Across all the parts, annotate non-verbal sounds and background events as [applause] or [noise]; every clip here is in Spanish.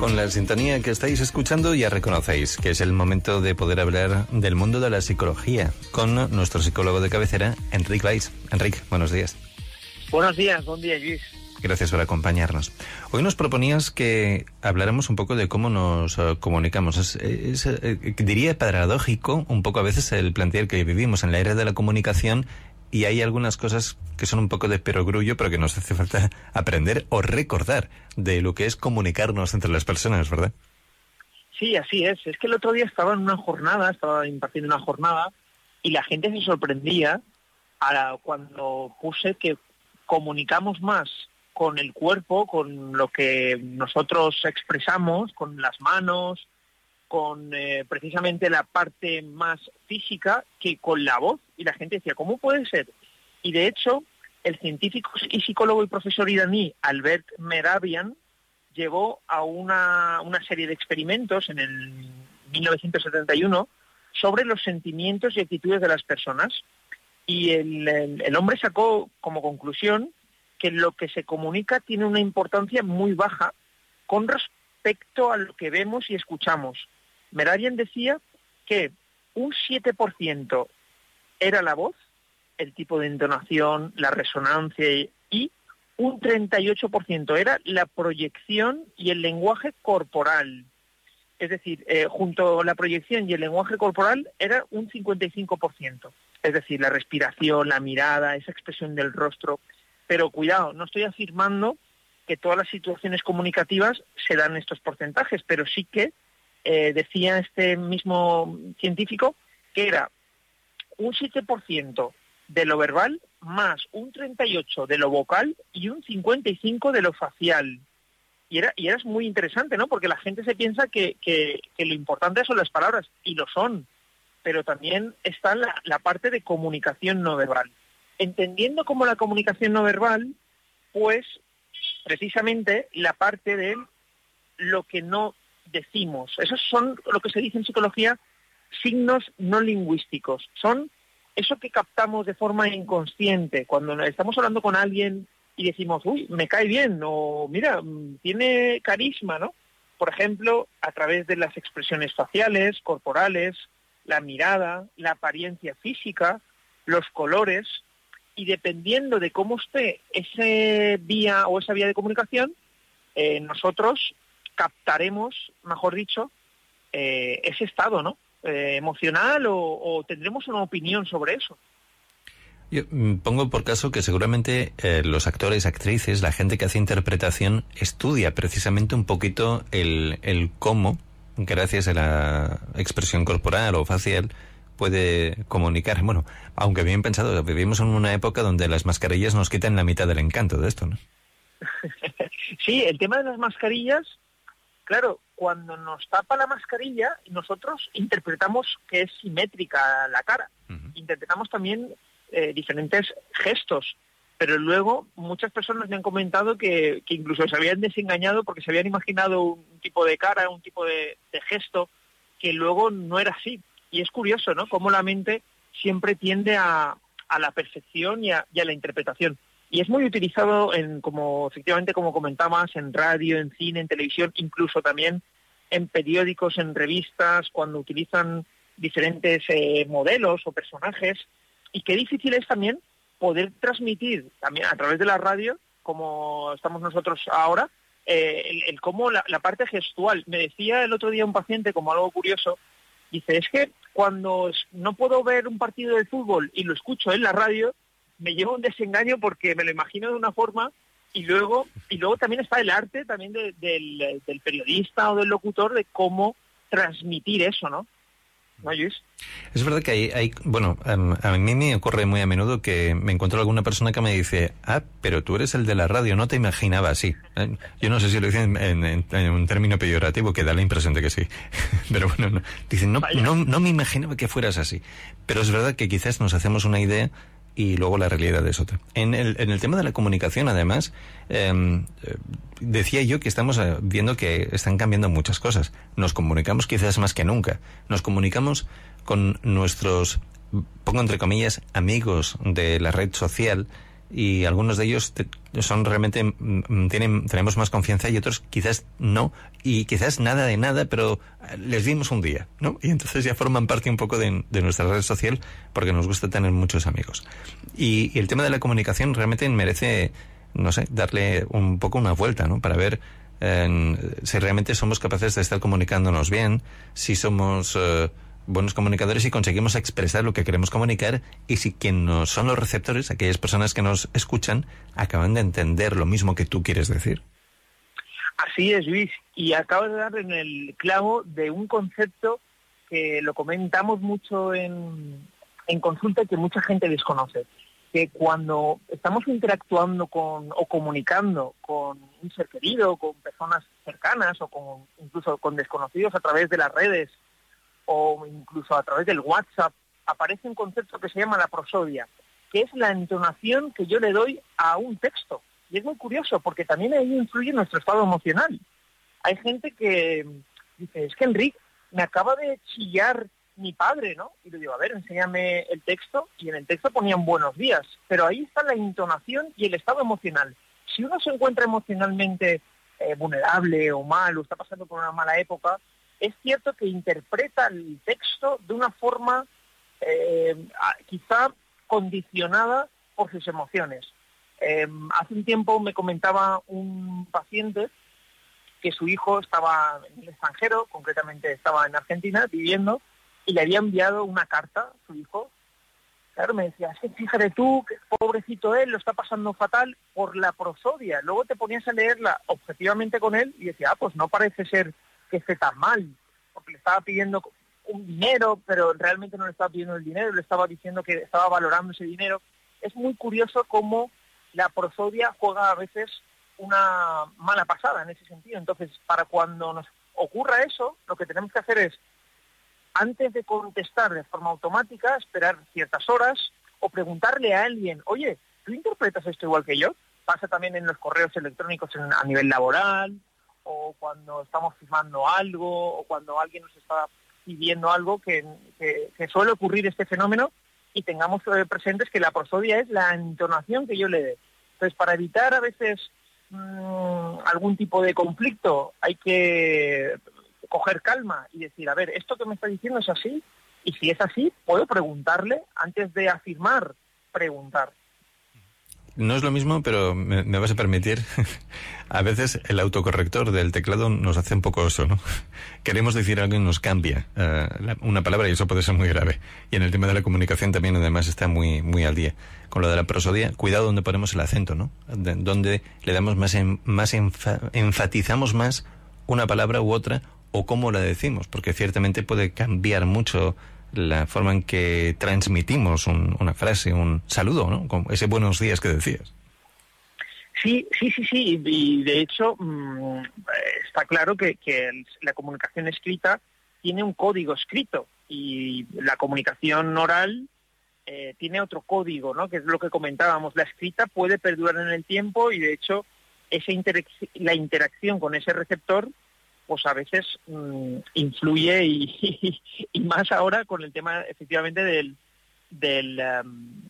Con la sintonía que estáis escuchando ya reconocéis que es el momento de poder hablar del mundo de la psicología con nuestro psicólogo de cabecera, Enrique Weiss. Enrique, buenos días. Buenos días, buen día, Luis. Gracias por acompañarnos. Hoy nos proponías que habláramos un poco de cómo nos uh, comunicamos. Es, es, eh, diría paradójico un poco a veces el plantear que vivimos en la era de la comunicación y hay algunas cosas que son un poco de perogrullo, pero que nos hace falta aprender o recordar de lo que es comunicarnos entre las personas, ¿verdad? Sí, así es. Es que el otro día estaba en una jornada, estaba impartiendo una jornada, y la gente se sorprendía a cuando puse que comunicamos más con el cuerpo, con lo que nosotros expresamos, con las manos, con eh, precisamente la parte más física que con la voz. Y la gente decía, ¿cómo puede ser? Y de hecho, el científico y psicólogo y profesor iraní Albert Merabian llevó a una, una serie de experimentos en el 1971 sobre los sentimientos y actitudes de las personas. Y el, el, el hombre sacó como conclusión que lo que se comunica tiene una importancia muy baja con respecto a lo que vemos y escuchamos. Merarian decía que un 7% era la voz, el tipo de entonación, la resonancia y un 38% era la proyección y el lenguaje corporal. Es decir, eh, junto a la proyección y el lenguaje corporal era un 55%. Es decir, la respiración, la mirada, esa expresión del rostro. Pero cuidado, no estoy afirmando que todas las situaciones comunicativas se dan estos porcentajes, pero sí que eh, decía este mismo científico que era un 7% de lo verbal más un 38% de lo vocal y un 55% de lo facial. Y era, y era muy interesante, ¿no? Porque la gente se piensa que, que, lo importante son las palabras, y lo son, pero también está la, la parte de comunicación no verbal. Entendiendo como la comunicación no verbal, pues precisamente la parte de lo que no decimos. Esos son lo que se dice en psicología signos no lingüísticos. Son eso que captamos de forma inconsciente. Cuando estamos hablando con alguien y decimos, uy, me cae bien, o mira, tiene carisma, ¿no? Por ejemplo, a través de las expresiones faciales, corporales, la mirada, la apariencia física, los colores, y dependiendo de cómo esté ese vía o esa vía de comunicación, eh, nosotros captaremos, mejor dicho, eh, ese estado, ¿no? Eh, emocional o, o, tendremos una opinión sobre eso. Yo mm, pongo por caso que seguramente eh, los actores, actrices, la gente que hace interpretación estudia precisamente un poquito el, el cómo, gracias a la expresión corporal o facial, puede comunicar. Bueno, aunque bien pensado, vivimos en una época donde las mascarillas nos quitan la mitad del encanto de esto, ¿no? [laughs] sí, el tema de las mascarillas claro, cuando nos tapa la mascarilla, nosotros interpretamos que es simétrica la cara. Uh -huh. Interpretamos también eh, diferentes gestos. Pero luego muchas personas me han comentado que, que, incluso se habían desengañado porque se habían imaginado un tipo de cara, un tipo de, de gesto, que luego no era así. Y es curioso, ¿no? Cómo la mente siempre tiende a, a la perfección y a, y a la interpretación y es muy utilizado en como efectivamente como comentabas en radio, en cine, en televisión, incluso también en periódicos, en revistas, cuando utilizan diferentes eh, modelos o personajes y qué difícil es también poder transmitir también a través de la radio, como estamos nosotros ahora, eh, el, cómo la parte gestual. Me decía el otro día un paciente como algo curioso, dice, es que cuando no puedo ver un partido de fútbol y lo escucho en la radio, me lleva un desengaño porque me lo imagino de una forma y luego y luego también está el arte también de, del, del, periodista o del locutor de cómo transmitir eso, ¿no? ¿No, Luis? Es verdad que hay, hay bueno, a mí me ocurre muy a menudo que me encuentro alguna persona que me dice, ah, pero tú eres el de la radio, no te imaginaba así. Yo no sé si lo dicen en, en, en, un término peyorativo, que da la impresión de que sí. [laughs] pero bueno, no. dicen, no, no, no me imaginaba que fueras así. Pero es verdad que quizás nos hacemos una idea y luego la realidad es otra. En el, en el tema de la comunicación, además, eh, decía yo que estamos eh, viendo que están cambiando muchas cosas. Nos comunicamos quizás más que nunca. Nos comunicamos con nuestros, pongo entre comillas, amigos de la red social y algunos de ellos son realmente mm, mm, tienen tenemos más confianza y otros quizás no. Y quizás nada de nada pero eh, les vimos un día no y entonces ya forman parte un poco de, nuestra red social porque nos gusta tener muchos amigos. Y, el tema de la comunicación realmente merece no sé darle un poco una vuelta no para ver si realmente somos capaces de estar comunicándonos bien si somos eh, buenos comunicadores y conseguimos expresar lo que queremos comunicar y si quienes son los receptores, aquellas personas que nos escuchan, acaban de entender lo mismo que tú quieres decir. Así es, Luis. Y acabas de dar en el clavo de un concepto que lo comentamos mucho en, en consulta y que mucha gente desconoce. Que cuando estamos interactuando con o comunicando con un ser querido, con personas cercanas o con, incluso con desconocidos a través de las redes o incluso a través del WhatsApp, aparece un concepto que se llama la prosodia, que es la entonación que yo le doy a un texto. Y es muy curioso porque también ahí influye nuestro estado emocional. Hay gente que dice, es que Enrique, me acaba de chillar mi padre, ¿no? Y le digo, a ver, enséñame el texto. Y en el texto ponían buenos días. Pero ahí está la entonación y el estado emocional. Si uno se encuentra emocionalmente eh, vulnerable o mal o está pasando por una mala época, es cierto que interpreta el texto de una forma eh, quizá condicionada por sus emociones. Em, hace un tiempo me comentaba un paciente que su hijo estaba en el extranjero, concretamente estaba en Argentina viviendo, y le había enviado una carta a su hijo. Claro, me decía, sí, fíjate tú, pobrecito él, lo está pasando fatal por la prosodia. Luego te ponías a leerla objetivamente con él y decía, ah, pues no parece ser que esté tan mal, porque le estaba pidiendo un dinero, pero realmente no le estaba pidiendo el dinero, le estaba diciendo que estaba valorando ese dinero. Es muy curioso cómo la prosodia juega a veces una mala pasada en ese sentido. Entonces, para cuando nos ocurra eso, lo que tenemos que hacer es, antes de contestar de forma automática, esperar ciertas horas o preguntarle a alguien, oye, ¿tú interpretas esto igual que yo? Pasa también en los correos electrónicos a nivel laboral, o cuando estamos firmando algo o cuando alguien nos está pidiendo algo que, suele ocurrir este fenómeno y tengamos eh, presentes que la prosodia es la entonación que yo le dé. Entonces, para evitar a veces mm, algún tipo de conflicto, hay que coger calma y decir, a ver, esto que me está diciendo es así, y si es así, puedo preguntarle antes de afirmar, preguntar. No es lo mismo, pero me, vas a permitir. [laughs] a veces el autocorrector del teclado nos hace un poco oso, ¿no? [laughs] Queremos decir algo y nos cambia eh, una palabra y eso puede ser muy grave. Y en el tema de la comunicación también además está muy, muy al día. Con lo de la prosodia, cuidado donde ponemos el acento, ¿no? donde le damos más, más enfatizamos más una palabra u otra o cómo la decimos, porque ciertamente puede cambiar mucho la forma en que transmitimos una frase, un saludo, ¿no? Ese buenos días que decías. Sí, sí, sí, sí. Y de hecho mm, está claro que, la comunicación escrita tiene un código escrito y la comunicación oral eh, tiene otro código, ¿no? Que es lo que comentábamos. La escrita puede perdurar en el tiempo y de hecho esa la interacción con ese receptor pues a veces mm, influye [laughs] y, más ahora con el tema efectivamente del del em,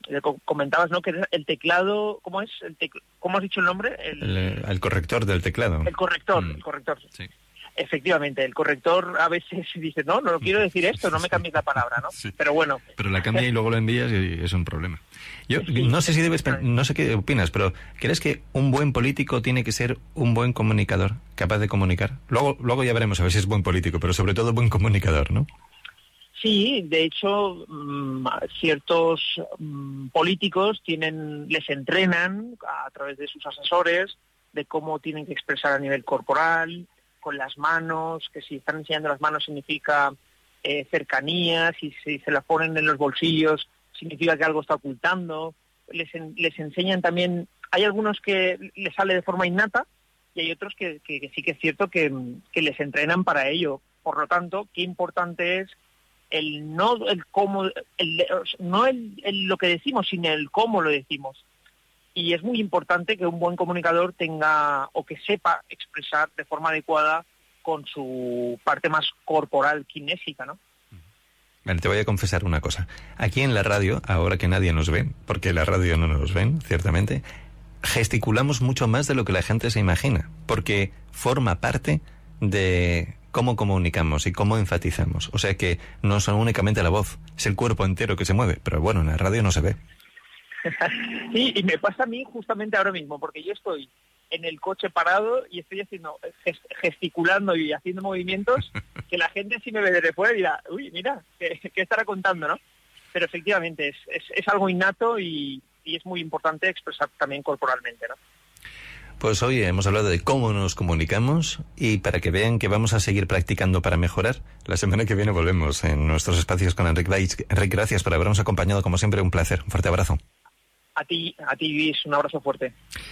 comentabas no que el teclado cómo es el cómo has dicho el nombre el, corrector del teclado. El corrector mm. el corrector. Sí. Efectivamente, el corrector a veces [laughs] dice, no, no quiero decir esto, no me cambies la palabra, ¿no? Pero bueno. Pero la cambia y luego lo envías y es un problema. Yo no sé si debes, no sé qué opinas, pero ¿crees que un buen político tiene que ser un buen comunicador, capaz de comunicar? Luego, luego ya veremos a ver si es buen político, pero sobre todo buen comunicador, ¿no? Sí, de hecho, mm, ciertos mm, políticos tienen, les entrenan a través de sus asesores de cómo tienen que expresar a nivel corporal, con las manos, que si están enseñando las manos significa eh, cercanía, si, se las ponen en los bolsillos significa que algo está ocultando. Les, les enseñan también, hay algunos que les sale de forma innata y hay otros que, sí que es cierto que, les entrenan para ello. Por lo tanto, qué importante es el no el cómo, el, no el, lo que decimos, sino el cómo lo decimos y es muy importante que un buen comunicador tenga o que sepa expresar de forma adecuada con su parte más corporal kinésica, ¿no? Vale, te voy a confesar una cosa. Aquí en la radio, ahora que nadie nos ve, porque la radio no nos ven, ciertamente, gesticulamos mucho más de lo que la gente se imagina, porque forma parte de cómo comunicamos y cómo enfatizamos. O sea que no son únicamente la voz, es el cuerpo entero que se mueve, pero bueno, en la radio no se ve. [laughs] sí, y me pasa a mí justamente ahora mismo, porque yo estoy en el coche parado y estoy haciendo gesticulando y haciendo movimientos [laughs] que la gente si me ve desde fuera dirá, uy, mira, ¿qué, estará contando, no? Pero efectivamente es, es, es algo innato y, y es muy importante expresar también corporalmente, ¿no? Pues hoy hemos hablado de cómo nos comunicamos y para que vean que vamos a seguir practicando para mejorar, la semana que viene volvemos en nuestros espacios con Enrique Enrique, gracias por habernos acompañado, como siempre, un placer. Un fuerte abrazo. A ti, a ti, Luis, un abrazo fuerte.